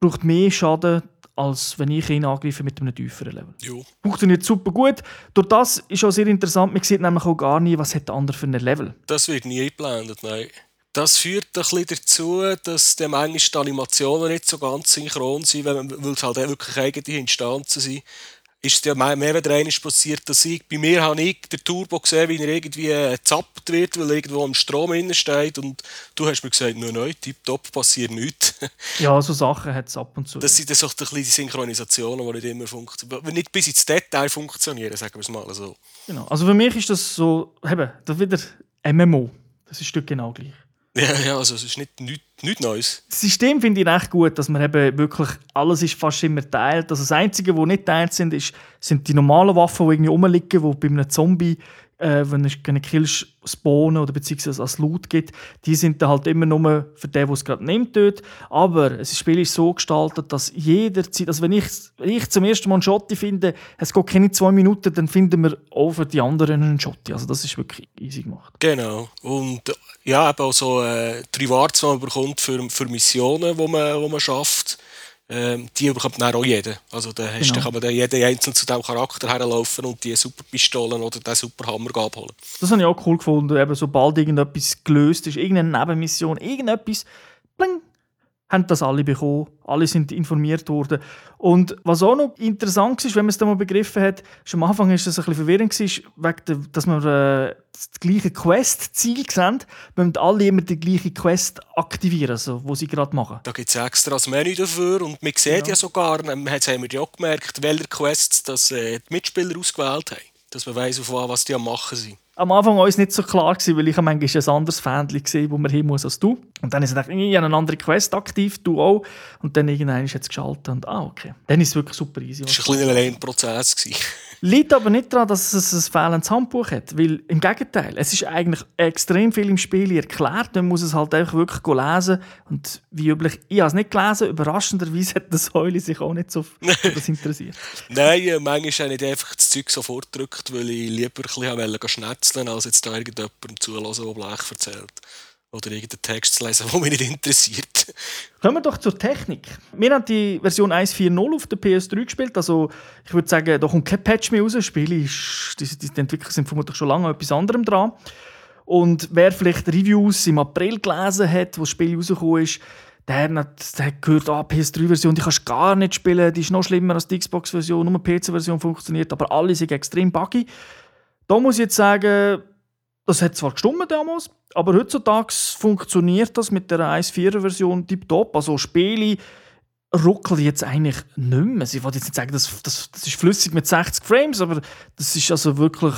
braucht mehr Schaden als wenn ich ihn angreife mit einem tieferen Level. Jo. Funktioniert super gut. Durch das ist auch sehr interessant, man sieht nämlich auch gar nie, was hat der andere für ein Level. Das wird nie eingeblendet, nein. Das führt ein bisschen dazu, dass die manchmal die Animationen nicht so ganz synchron sind, weil es halt wirklich eigene Instanzen sind ist es ja mehr, oder weniger passiert, dass ich, bei mir habe ich den Turbo gesehen, wie er irgendwie gezappt wird, weil er irgendwo am Strom steht und du hast mir gesagt, nein, nein, tipptopp, passiert nichts. Ja, so Sachen hat es ab und zu. Das sind so die Synchronisationen, die nicht immer funktionieren, nicht bis ins Detail funktionieren, sagen wir es mal so. Genau, also für mich ist das so, eben, das wieder MMO, das ist dort genau gleich. Ja, ja, also es ist nicht nichts, nichts Neues. Das System finde ich recht gut, dass man eben wirklich alles ist fast immer teilt. Also das Einzige, was nicht teilt sind, ist, sind die normalen Waffen, die irgendwie rumliegen, die bei einem Zombie äh, wenn es keine Kills spawnen oder beziehungsweise als Loot gibt, die sind dann halt immer nur für den, der es gerade nimmt dort. Aber das Spiel ist so gestaltet, dass jederzeit, also wenn ich, wenn ich zum ersten Mal einen Schotti finde, es geht keine zwei Minuten, dann finden wir auch für die anderen einen Schotti. Also das ist wirklich easy gemacht. Genau. Und ja, eben auch so äh, die Rewards, die man bekommt für, für Missionen, die man, die man schafft ähm, die bekommt dann auch jeder. Also da hast, genau. kann man dann jeden einzeln zu diesem Charakter herlaufen und die Superpistolen oder den Superhammer abholen. Das habe ich auch cool gefunden, eben, sobald irgendetwas gelöst ist, irgendeine Nebenmission, irgendetwas, bling, haben das alle bekommen, alle sind informiert worden. Und was auch noch interessant ist, wenn man es dann mal begriffen hat, ist, am Anfang ist es ein bisschen verwirrend, wegen dass wir äh, das gleiche Quest-Ziel sehen, müssen alle immer die gleiche Quest aktivieren, also, wo sie gerade machen. Da gibt es extra ein Menü dafür und man sieht ja, ja sogar, jetzt haben wir ja auch gemerkt, welche Quests das, äh, die Mitspieler ausgewählt haben, dass man weiss, auf was die am machen sind am Anfang war es nicht so klar, gewesen, weil ich manchmal ein anderes Fähnchen gesehen wo man hin muss als du. Und dann ist es gedacht, ich habe eine andere Quest aktiv, du auch. Und dann irgendwann ist es geschaltet und ah, okay. Dann ist es wirklich super easy. Das war ein kleiner Lernprozess. Liegt aber nicht daran, dass es ein fehlendes Handbuch hat, weil im Gegenteil, es ist eigentlich extrem viel im Spiel erklärt, man muss es halt einfach wirklich lesen und wie üblich, ich habe es nicht gelesen, überraschenderweise hat das Säule sich auch nicht so für das interessiert. Nein, manchmal habe ich nicht einfach das Zeug sofort gedrückt, weil ich lieber ein bisschen schnetzeln als jetzt da irgendjemandem zulassen, der Blech erzählt oder irgendeinen Text zu lesen, der mich nicht interessiert. Kommen wir doch zur Technik. Wir haben die Version 1.4.0 auf der PS3 gespielt. Also ich würde sagen, da kommt kein Patch mehr raus. Das Spiel ist, die, die Entwickler sind vermutlich schon lange an etwas anderem dran. Und wer vielleicht Reviews im April gelesen hat, wo das Spiel rausgekommen ist, der hat, der hat gehört, ah, PS3-Version, die kannst du gar nicht spielen, die ist noch schlimmer als die Xbox-Version, nur die PC-Version funktioniert, aber alle sind extrem buggy. Da muss ich jetzt sagen, das hat zwar gestummt damals, aber heutzutage funktioniert das mit der 1.4er-Version tiptop. Also Spiele ruckeln jetzt eigentlich nicht mehr. Ich wollte jetzt nicht sagen, das, das, das ist flüssig mit 60 Frames, aber das ist also wirklich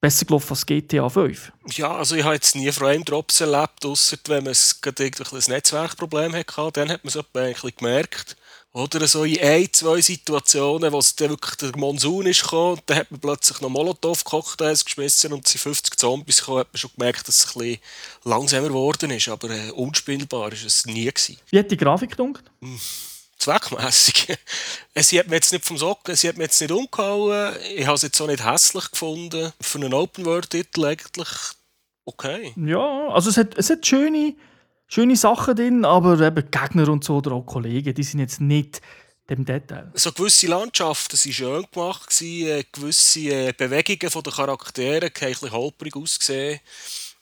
besser gelaufen als GTA 5. Ja, also ich habe jetzt nie Frame-Drops erlebt, außer wenn man ein Netzwerkproblem hatte, dann hat man es ein gemerkt. Oder so in ein, zwei Situationen, wo es dann wirklich der Monsun ist gekommen, dann hat man plötzlich noch Molotow-Cocktails geschmissen und sie 50 Zombies gekommen, hat man schon gemerkt, dass es ein bisschen langsamer geworden ist, aber äh, unspielbar war es nie gewesen. Wie hat die Grafik gedunkt? Hm, zweckmässig. sie hat mir jetzt nicht vom Socken, sie hat mir jetzt nicht umgehauen, ich habe es jetzt auch nicht hässlich gefunden. Für einen Open-World-Titel eigentlich okay. Ja, also es hat, es hat schöne schöne Sachen drin, aber eben Gegner und so oder auch Kollegen, die sind jetzt nicht dem Detail. So gewisse Landschaften waren schön gemacht, äh, gewisse äh, Bewegungen der Charaktere haben ein bisschen holprig ausgesehen.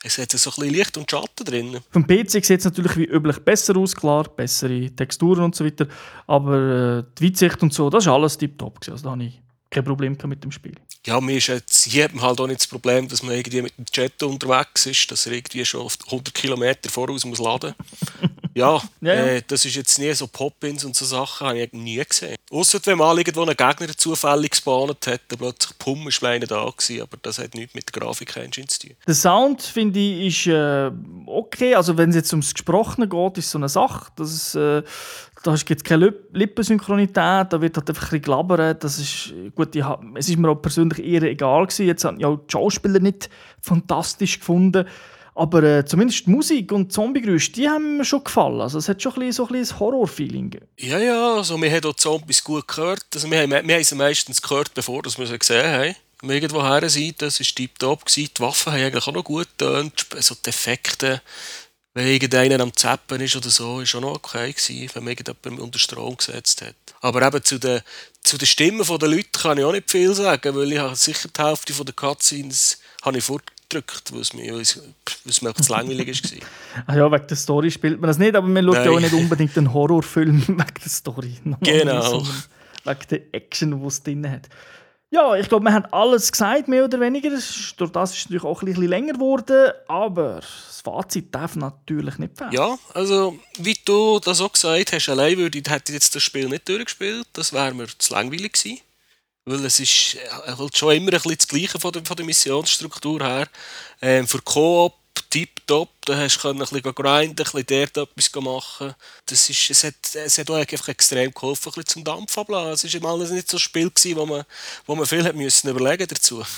Es hat so ein bisschen Licht und Schatten drin. Vom PC sieht es natürlich wie üblich besser aus, klar, bessere Texturen und so weiter. Aber äh, die Weitsicht und so, das ist alles tiptop. Also da habe ich kein Problem mit dem Spiel. Ja, mir ist jetzt, hier hat man halt auch nicht das Problem, dass man irgendwie mit dem Jet unterwegs ist, dass er irgendwie schon 100 Kilometer voraus muss laden Ja, Ja, ja. Äh, das ist jetzt nie so Pop-Ins und so Sachen, habe ich nie gesehen. Ausser wenn mal irgendwo ein Gegner zufällig gespawnt hat, dann plötzlich Pum ist einer da gewesen, aber das hat nichts mit der Grafik-Engine zu tun. Der Sound, finde ich, ist äh, okay. Also wenn es jetzt ums Gesprochene geht, ist so eine Sache. Das ist, äh, da gibt es keine Lip- Lippensynchronität, da wird halt einfach ein bisschen. Das ist, gut, ich es ist mir auch persönlich eher egal gewesen. Jetzt habe ich auch die Schauspieler nicht fantastisch gefunden. Aber äh, zumindest die Musik und Zombie-Geräusche, die haben mir schon gefallen. Also es hat schon ein bisschen, so ein Horror-Feeling. Ja, ja, also wir haben auch Zombies gut gehört. Also wir, haben, wir haben sie meistens gehört, bevor wir sie gesehen haben. Wenn wir irgendwo her sind, das war tiptop. Die Waffen haben eigentlich auch noch gut getönt. So die Effekte, wenn irgendeiner am Zappen ist oder so, ist auch noch okay gewesen, wenn man irgendjemanden unter Strom gesetzt hat. Aber eben zu den, zu den Stimmen der Leute kann ich auch nicht viel sagen, weil ich habe sicher die Hälfte der Cutscenes habe ich fortgedrückt, weil es mir, weil es, weil es mir einfach zu langweilig war. Ah ja, wegen der Story spielt man das nicht, aber man schaut ja Nein. auch nicht unbedingt einen Horrorfilm wegen der Story. Genau. Wegen der Action, die es drin hat. Ja, ich glaube, wir haben alles gesagt, mehr oder weniger. Durch das ist es natürlich auch ein bisschen länger geworden, aber das Fazit darf natürlich nicht fehlen. Ja, also wie du das auch gesagt hast, allein würde hätte ich jetzt das Spiel nicht durchgespielt, das wäre mir zu langweilig gewesen. Weil es ist halt schon immer ein bisschen das Gleiche von der, von der Missionsstruktur her. Ähm, für Koop tipptopp, da hast du ein bisschen grinden, ein bisschen dort etwas machen. Das ist, es, hat, es hat auch einfach extrem geholfen, ein bisschen zum Dampf ablassen. Es war alles nicht so ein Spiel, gewesen, wo man, wo man viel hat müssen überlegen dazu.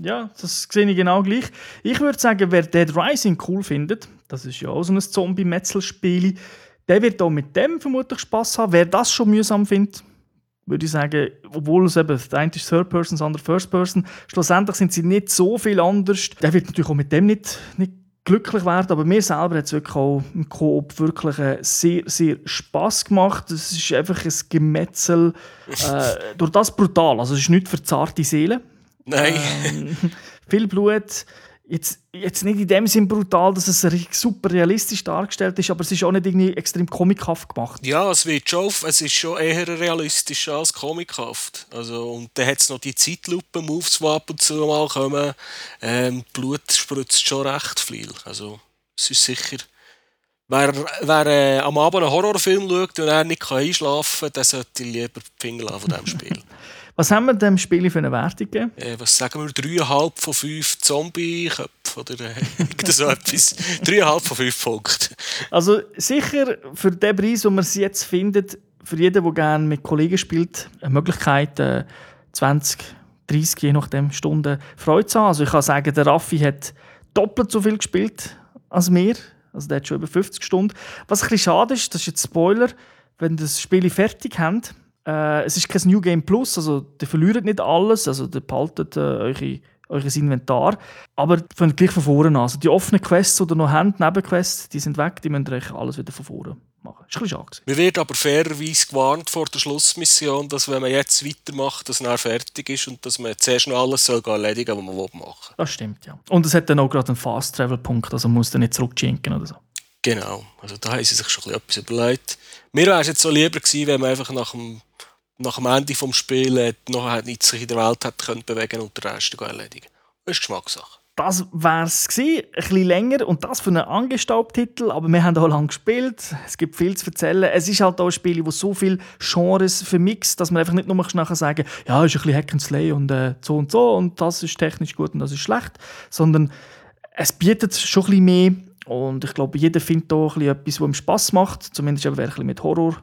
Ja, das sehe ich genau gleich. Ich würde sagen, wer Dead Rising cool findet, das ist ja auch so ein Zombie-Metzel-Spiel, der wird auch mit dem vermutlich Spaß haben. Wer das schon mühsam findet, würde ich sagen, obwohl es eben, der eine ist Third Person, das andere First Person, schlussendlich sind sie nicht so viel anders. Der wird natürlich auch mit dem nicht, nicht glücklich werden, aber mir selber hat es wirklich auch im Koop wirklich äh, sehr, sehr Spass gemacht. Es ist einfach ein Gemetzel, äh, durch das brutal, also es ist nicht für zarte Seelen. Nein. Ähm, viel Blut. Jetzt, jetzt nicht in dem Sinn brutal, dass es super realistisch dargestellt ist, aber es ist auch nicht irgendwie extrem comichaft gemacht. Ja, es wird schon, es ist schon eher realistisch als comichaft. Also, und dann hat es noch die Zeitlupen-Moves, die ab und zu mal kommen. Ähm, Blut spritzt schon recht viel. Also, es ist sicher... Wer, wer äh, am Abend einen Horrorfilm schaut und er nicht einschlafen kann, der sollte lieber die Finger von diesem Spiel. Was haben wir dem Spiel für eine Wertung gegeben? äh, was sagen wir? 3,5 von 5 Zombie-Köpfen oder äh, irgend so etwas. 3,5 von 5 Punkten. Also sicher für den Preis, den man es jetzt findet, für jeden, der gerne mit Kollegen spielt, eine Möglichkeit, äh, 20, 30, je nachdem Stunden Freude zu haben. Also ich kann sagen, der Raffi hat doppelt so viel gespielt als wir. Also der hat schon über 50 Stunden. Was ein bisschen schade ist, das ist jetzt Spoiler, wenn das Spiel fertig habt, äh, es ist kein New Game Plus, also ihr verliert nicht alles, also ihr behaltet äh, eure, eures Inventar, aber ihr fängt gleich von vorne an. Also die offenen Quests oder noch habt, Nebenquests, die sind weg, die müsst ihr euch alles wieder von vorne machen. Ist ein bisschen schade. Wir wird aber fairerweise gewarnt vor der Schlussmission, dass wenn man jetzt weitermacht, dass dann fertig ist und dass man zuerst noch alles soll erledigen was man will machen Das stimmt, ja. Und es hat dann auch gerade einen Fast-Travel-Punkt, also man muss dann nicht zurückschinken oder so. Genau, also da haben sie sich schon etwas überlegt. Mir wäre es jetzt so lieber gewesen, wenn man einfach nach dem, nach dem Ende des Spiels noch nicht sich in der Welt hätte können bewegen und den Rest erledigen Das ist Geschmackssache. Das war es ein bisschen länger und das für einen Angestaubtitel, aber wir haben auch lange gespielt, es gibt viel zu erzählen. Es ist halt auch ein Spiel, das so viele Genres vermixt, dass man einfach nicht nur nachher sagen ja, ist ein bisschen Hack and Slay und äh, so und so und das ist technisch gut und das ist schlecht, sondern es bietet schon ein bisschen mehr und ich glaube, jeder findet da etwas, was ihm Spass macht, zumindest eben, wer ein bisschen mit Horror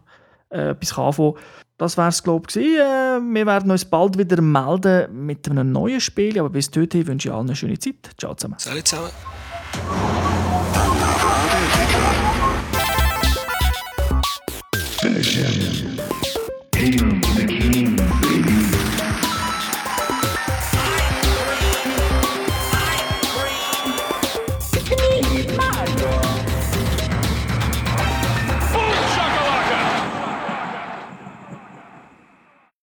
äh, etwas anfangen. Das wäre es, glaube ich. Äh, wir werden uns bald wieder melden mit einem neuen Spiel, aber bis dorthin wünsche ich allen eine schöne Zeit. Ciao zusammen. Salut zusammen.